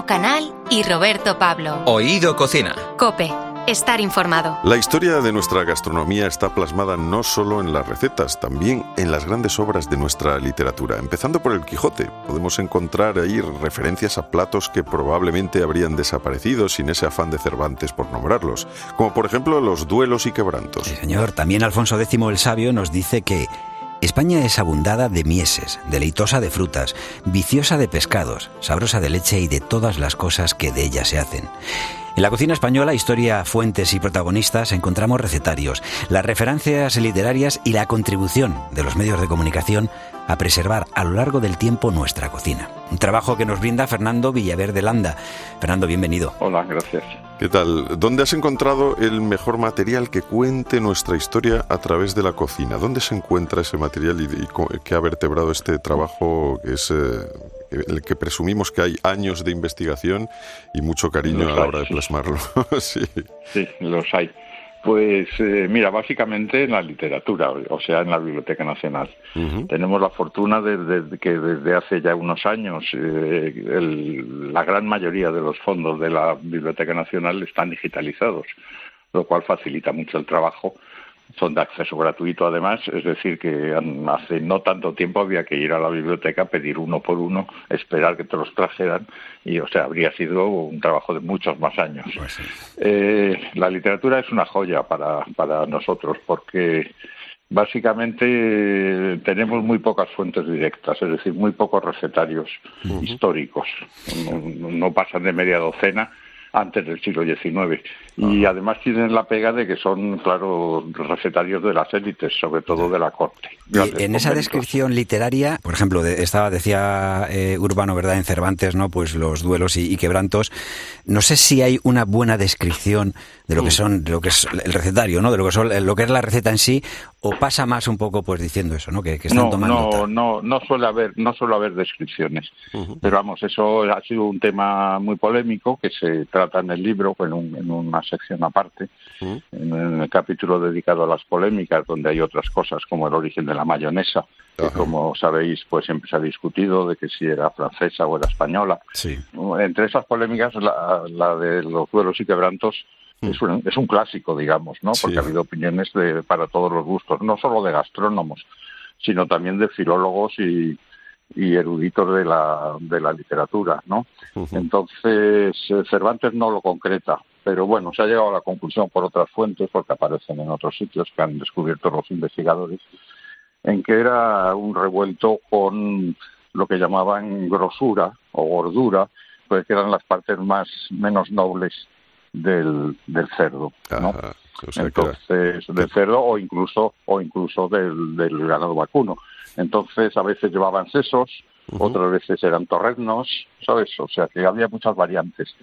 Canal y Roberto Pablo. Oído Cocina. Cope. Estar informado. La historia de nuestra gastronomía está plasmada no solo en las recetas, también en las grandes obras de nuestra literatura. Empezando por el Quijote, podemos encontrar ahí referencias a platos que probablemente habrían desaparecido sin ese afán de Cervantes por nombrarlos, como por ejemplo los duelos y quebrantos. Sí, señor. También Alfonso X el Sabio nos dice que España es abundada de mieses, deleitosa de frutas, viciosa de pescados, sabrosa de leche y de todas las cosas que de ella se hacen. En la cocina española, historia, fuentes y protagonistas, encontramos recetarios, las referencias literarias y la contribución de los medios de comunicación a preservar a lo largo del tiempo nuestra cocina. Un trabajo que nos brinda Fernando Villaverde Landa. Fernando, bienvenido. Hola, gracias. ¿Qué tal? ¿Dónde has encontrado el mejor material que cuente nuestra historia a través de la cocina? ¿Dónde se encuentra ese material y, y qué ha vertebrado este trabajo que es eh, el que presumimos que hay años de investigación y mucho cariño a la hora de plasmarlo? sí. sí, los hay. Pues mira, mira, básicamente en la literatura, o sea, en la Biblioteca Nacional. Tenemos la fortuna de, que desde hace ya unos años eh, la gran mayoría de los fondos de la Biblioteca Nacional están digitalizados, lo cual facilita mucho el trabajo son de acceso gratuito además, es decir, que hace no tanto tiempo había que ir a la biblioteca, pedir uno por uno, esperar que te los trajeran y, o sea, habría sido un trabajo de muchos más años. Pues eh, la literatura es una joya para, para nosotros porque básicamente tenemos muy pocas fuentes directas, es decir, muy pocos recetarios históricos, no pasan de media docena antes del siglo XIX. Y además tienen la pega de que son, claro, recetarios de las élites, sobre todo de la corte. Y en esa descripción literaria, por ejemplo, estaba, decía eh, Urbano, ¿verdad?, en Cervantes, ¿no? Pues los duelos y, quebrantos. No sé si hay una buena descripción de lo que son, de lo que es el recetario, ¿no? De lo que son, lo que es la receta en sí, o pasa más un poco, pues diciendo eso, ¿no? Que, están no, tomando. No, no, no suele haber, no suele haber descripciones. Pero vamos, eso ha sido un tema muy polémico que se trata en el libro, en, en una sección aparte, en, el capítulo dedicado a las polémicas, donde hay otras cosas como el origen de la mayonesa, que como sabéis, pues siempre se ha discutido de que si era francesa o era española. Entre esas polémicas, la, de los duelos y quebrantos es, un, es un clásico, digamos, ¿no? Porque ha habido opiniones de, para todos los gustos, no solo de gastrónomos, sino también de filólogos y, y eruditos de la, de la literatura, ¿no? Entonces, eh, Cervantes no lo concreta, pero bueno, se ha llegado a la conclusión por otras fuentes, porque aparecen en otros sitios que han descubierto los investigadores, en que era un revuelto con lo que llamaban grosura o gordura, pues que eran las partes más menos nobles del, del cerdo, ¿no? Entonces, del cerdo o incluso o incluso del, del ganado vacuno. Entonces, a veces llevaban sesos, otras veces eran torreznos, ¿sabes? O sea, que había muchas variantes.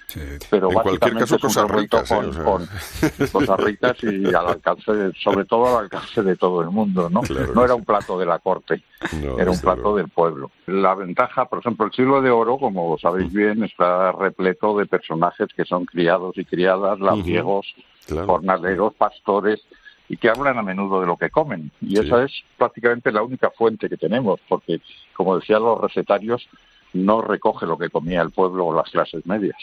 Pero en cualquier caso, cosas ricas, con, con, cosas ricas y al alcance, sobre todo al alcance de todo el mundo, ¿no? no era un plato de la corte, era un plato del pueblo. La ventaja, por ejemplo, el siglo de oro, como sabéis bien, está repleto de personajes que son criados y criadas, labriegos, jornaleros, pastores, y que hablan a menudo de lo que comen. Y esa es prácticamente la única fuente que tenemos, porque, como decían los recetarios, no recoge lo que comía el pueblo o las clases medias.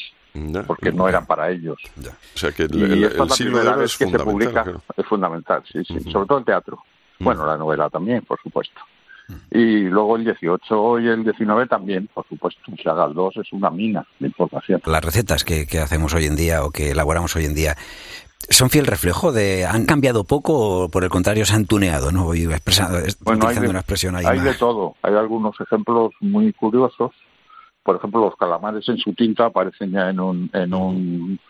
porque no eran para ellos. O sea que el, el, siglo de es que se publica es fundamental, sí, sí. Sobre todo el teatro. Bueno, la novela también, por supuesto. Y luego el 18 y el 19 también, por supuesto. O sea, Galdós es una mina de información. Las recetas que, que, hacemos hoy en día o que elaboramos hoy en día son fiel reflejo de han cambiado poco o por el contrario se han tuneado, ¿no? Voy expresando, bueno, hay de, una expresión ahí. Hay de todo. Hay algunos ejemplos muy curiosos. Por ejemplo, los calamares en su tinta aparecen ya en un, en un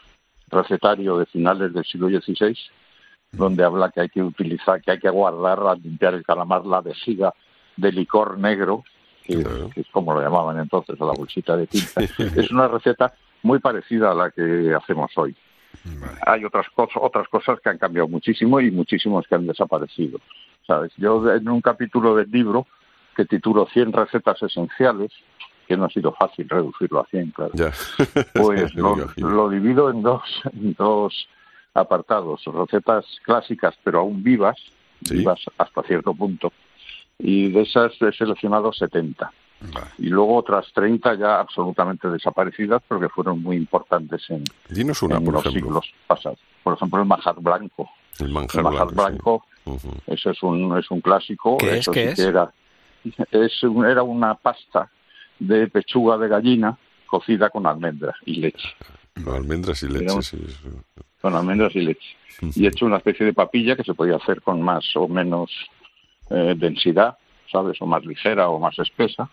recetario de finales del siglo XVI, donde habla que hay que utilizar, que hay que guardar al limpiar el calamar la vejiga de licor negro, que, que es como lo llamaban entonces, a la bolsita de tinta. es una receta muy parecida a la que hacemos hoy. Hay otras cosas, otras cosas que han cambiado muchísimo y muchísimos que han desaparecido. ¿Sabes? Yo en un capítulo del libro que titulo 100 recetas esenciales, que no ha sido fácil reducirlo a 100, claro. Pues lo, divido en dos, en dos apartados, recetas clásicas pero aún vivas, vivas hasta cierto punto, y de esas he seleccionado 70. Y luego otras 30 ya absolutamente desaparecidas porque fueron muy importantes en, Dinos una, por los ejemplo. siglos pasados. Por ejemplo, el manjar blanco. El manjar, El manjar blanco. blanco, sí. Ujú. eso es un, es un clásico. ¿Qué es? Eso ¿Qué sí es? que Era, es un- era una pasta de pechuga de gallina cocida con almendras y leche. No, almendras y leche, sí. Con almendras y leche. Y hecho una especie de papilla que se podía hacer con más o menos eh, densidad, ¿sabes? O más ligera o más espesa,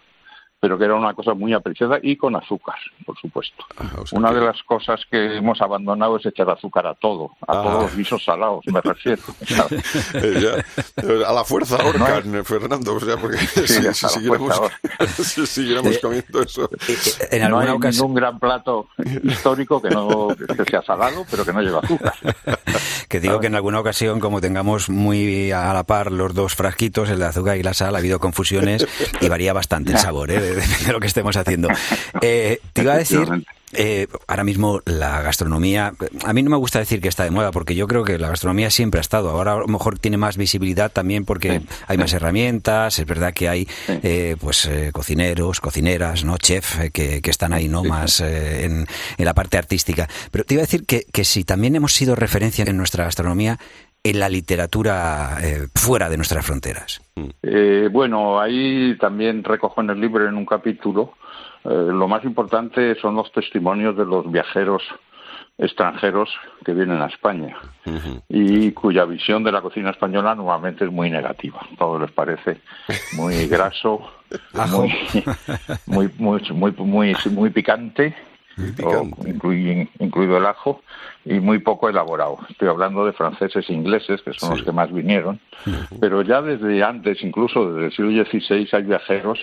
pero que era una cosa muy apreciada y con azúcar, por supuesto. Ah, o sea Una que- de las cosas que hemos abandonado es echar azúcar a todo, a Ah. todos los guisos salados, me refiero. ya, a la fuerza ahorcan, eh, Fernando, o sea, porque si, si siguiéramos, fuerza si siguiéramos Eh, comiendo eso. Eh, eh, En no alguna hay ocasión. ningún gran plato histórico que no que sea salado, pero que no lleve azúcar. Que digo que en alguna ocasión, como tengamos muy a la par los dos frasquitos, el de azúcar y la sal, ha habido confusiones y varía bastante el sabor, ¿eh? De, de lo que estemos haciendo. Eh, te iba a decir, eh, ahora mismo la gastronomía, a mí no me gusta decir que está de moda, porque yo creo que la gastronomía siempre ha estado. Ahora a lo mejor tiene más visibilidad también porque Sí, hay más herramientas, es verdad que hay Sí. eh, pues eh, cocineros, cocineras, no chef, que, que están ahí no más en, en la parte artística. Pero te iba a decir que, que si también hemos sido referencia en nuestra gastronomía en la literatura eh, fuera de nuestras fronteras. Eh, bueno, ahí también recojo en el libro en un capítulo. eh, lo más importante son los testimonios de los viajeros extranjeros que vienen a España y cuya visión de la cocina española normalmente es muy negativa. Todo les parece muy graso, muy, muy, muy, muy, muy, picante. O incluido el ajo, y muy poco elaborado. Estoy hablando de franceses e ingleses, que son Sí. los que más vinieron, pero ya desde antes, incluso desde el siglo XVI, hay viajeros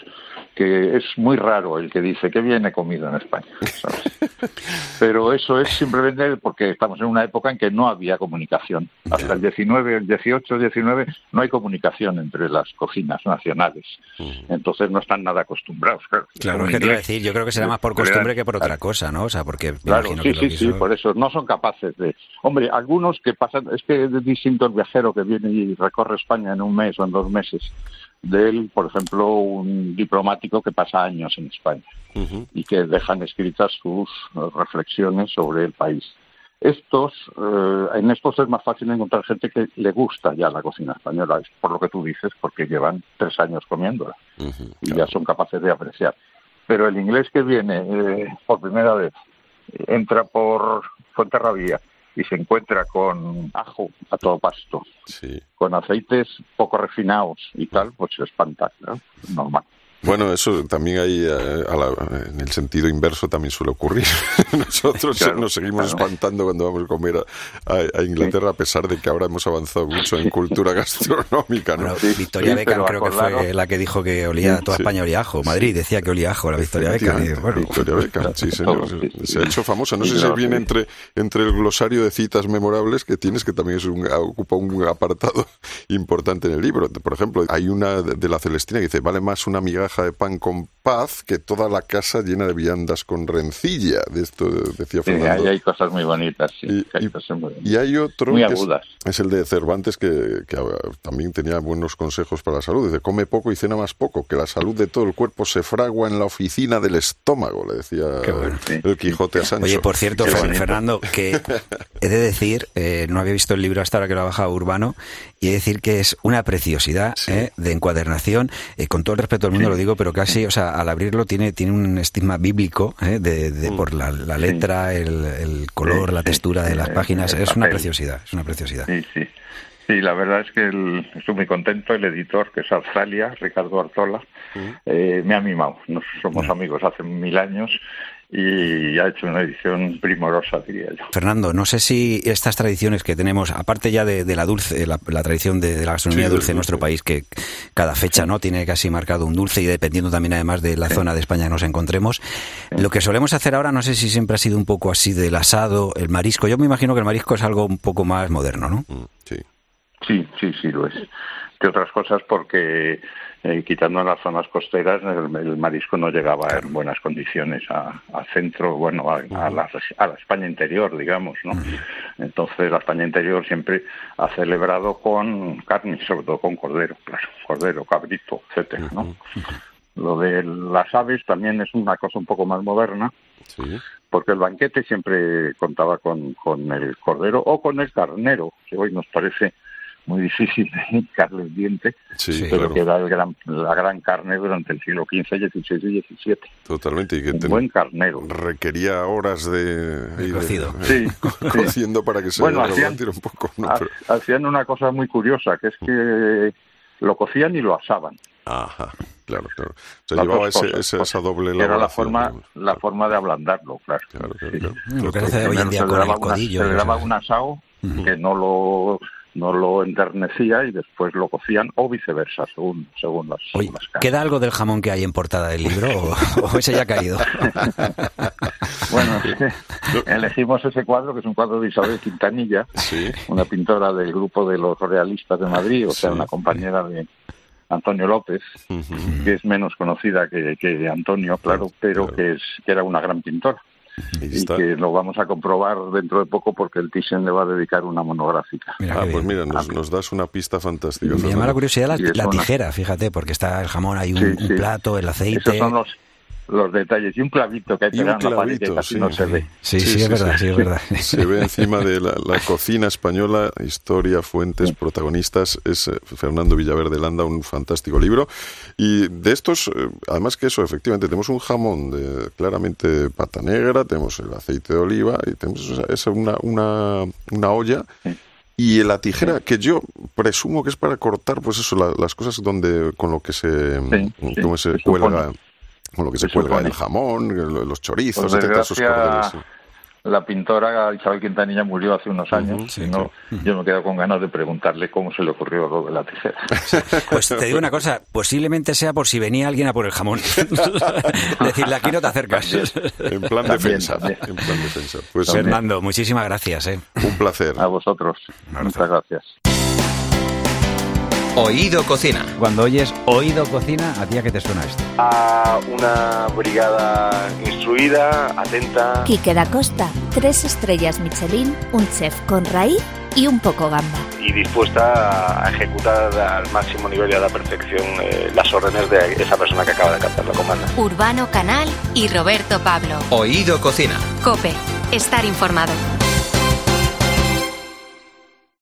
que es muy raro el que dice que viene comido en España. ¿sabes? Pero eso es simplemente porque estamos en una época en que no había comunicación. Hasta el 19, el 18, el 19 no hay comunicación entre las cocinas nacionales. Entonces no están nada acostumbrados. Claro, Claro, es que te iba a decir, yo creo que será más por costumbre que por otra cosa, ¿no? O sea, porque Claro, sí, que sí, sí, por eso no son capaces de. Hombre, algunos que pasan, es que es distinto el viajero que viene y recorre España en un mes o en dos meses, de él, por ejemplo, un diplomático que pasa años en España y que dejan escritas sus reflexiones sobre el país. Estos, eh, en estos es más fácil encontrar gente que le gusta ya la cocina española, es por lo que tú dices, porque llevan tres años comiéndola y ya son capaces de apreciar. Pero el inglés que viene eh, por primera vez entra por Fuenterrabía y se encuentra con ajo a todo pasto, Sí. con aceites poco refinados y tal, pues se espanta, ¿no? Normal. Bueno, eso también hay, eh, a la- en el sentido inverso también suele ocurrir. Nosotros Claro, nos seguimos claro. espantando cuando vamos a comer a, a- a Inglaterra, a pesar de que ahora hemos avanzado mucho en cultura gastronómica, ¿no? Bueno, Sí, Victoria sí, Beckham creo que fue la que dijo que olía toda Sí. España olía a ajo. Madrid decía que olía a ajo la Victoria Beckham. bueno, Victoria Beckham, sí, señor. Se ha hecho famosa. No sé si viene entre, entre el glosario de citas memorables que tienes, que también es un, ocupa un apartado importante en el libro. Por ejemplo, hay una de, de la Celestina que dice, vale más una migaja de pan con paz que toda la casa llena de viandas con rencilla. De esto decía Sí, Fernando. ahí hay cosas muy bonitas, sí, Y- hay y- cosas muy bonitas. Y hay otro Muy que es, agudas. es el de Cervantes que, que, ah, también tenía buenos consejos para la salud. Dice, come poco y cena más poco, que la salud de todo el cuerpo se fragua en la oficina del estómago, le decía el Quijote a Sancho. Oye, por cierto, Qué Fer- bonito. Fernando, que he de decir, eh, no había visto el libro hasta ahora que lo ha bajado Urbano, y he de decir que es una preciosidad Sí. eh, de encuadernación, eh, con todo el respeto del mundo lo digo, pero casi, o sea, al abrirlo tiene, tiene un estigma bíblico, eh, de, de- por la, la letra, el, el color, Sí, la textura de las páginas, es una preciosidad, es una preciosidad. Sí, sí. Sí, la verdad es que el- estoy muy contento. El editor, que es Australia, Ricardo Artola, eh, me ha mimado. Nos somos amigos hace mil años y ha hecho una edición primorosa, diría yo. Fernando, no sé si estas tradiciones que tenemos, aparte ya de, de la dulce, la, la tradición de, de la gastronomía Sí, dulce en nuestro país, que cada fecha no tiene casi marcado un dulce y dependiendo también además de la zona de España que nos encontremos, lo que solemos hacer ahora, no sé si siempre ha sido un poco así del asado, el marisco. Yo me imagino que el marisco es algo un poco más moderno, ¿no? Mm, Sí. Sí, sí, sí lo es. De otras cosas porque eh, quitando las zonas costeras el, el marisco no llegaba en buenas condiciones a- al centro, bueno, a, a la, a la España interior, digamos, ¿no? Entonces la España interior siempre ha celebrado con carne, sobre todo con cordero, claro, cordero, cabrito, etcétera, ¿no? Lo de las aves también es una cosa un poco más moderna, porque el banquete siempre contaba con, con el cordero o con el carnero, que hoy nos parece muy difícil de hincarle el diente, pero que era el gran, la gran carne durante el siglo XV, XVI y XVII. Totalmente. Y que Un buen carnero. Requería horas de, de cocido. Sí, cociendo para que se bueno, hacían, un poco. Hacían una cosa muy curiosa, que es que lo cocían y lo asaban. Ajá, claro, claro. Se llevaba ese, esa doble Era la forma, la forma de ablandarlo, claro. Claro, claro. Lo que hace hoy en día con el codillo. se le daba un asado que no lo no lo enternecía y después lo cocían o viceversa, según, según las, Oye, ¿Queda algo del jamón que hay en portada del libro o, ese ya ha caído? bueno, elegimos ese cuadro, que es un cuadro de Isabel Quintanilla, una pintora del grupo de los realistas de Madrid, o sea, una compañera de Antonio López, que es menos conocida que, que Antonio, claro, pero que, es, que era una gran pintora y, que lo vamos a comprobar dentro de poco porque el Thyssen le va a dedicar una monográfica. ah, pues mira, nos, das una pista fantástica. Me llama la curiosidad la, tijera, fíjate, porque está el jamón, hay un, plato, el aceite. los detalles y un clavito que hay que en la pared que casi no se ve. Sí, sí, es verdad, sí, es verdad. Se ve encima de la, cocina española, historia, fuentes, protagonistas. Es eh, Fernando Villaverde Landa, un fantástico libro. Y de estos, eh, además que eso, efectivamente, tenemos un jamón de claramente pata negra, tenemos el aceite de oliva y tenemos esa, una, una, una olla. Y la tijera, que yo presumo que es para cortar, pues eso, las cosas donde con lo que se, como se cuelga con lo que se, cuelga el jamón, los chorizos, etcétera, esos cordeles. La pintora Isabel Quintanilla murió hace unos años. no, Yo me quedo con ganas de preguntarle cómo se le ocurrió lo de la tijera. Pues te digo una cosa, posiblemente sea por si venía alguien a por el jamón. Decirle aquí no te acercas. En plan defensa. En plan defensa. Pues, Fernando, muchísimas gracias. ¿eh? Un placer. A vosotros. Muchas gracias. Oído Cocina. Cuando oyes Oído Cocina, ¿a ti a qué te suena esto? A una brigada instruida, atenta. Quique da Costa, tres estrellas Michelin, un chef con raíz y un poco gamba. Y dispuesta a ejecutar al máximo nivel y a la perfección eh, las órdenes de esa persona que acaba de captar la comanda. Urbano Canal y Roberto Pablo. Oído Cocina. Cope, estar informado.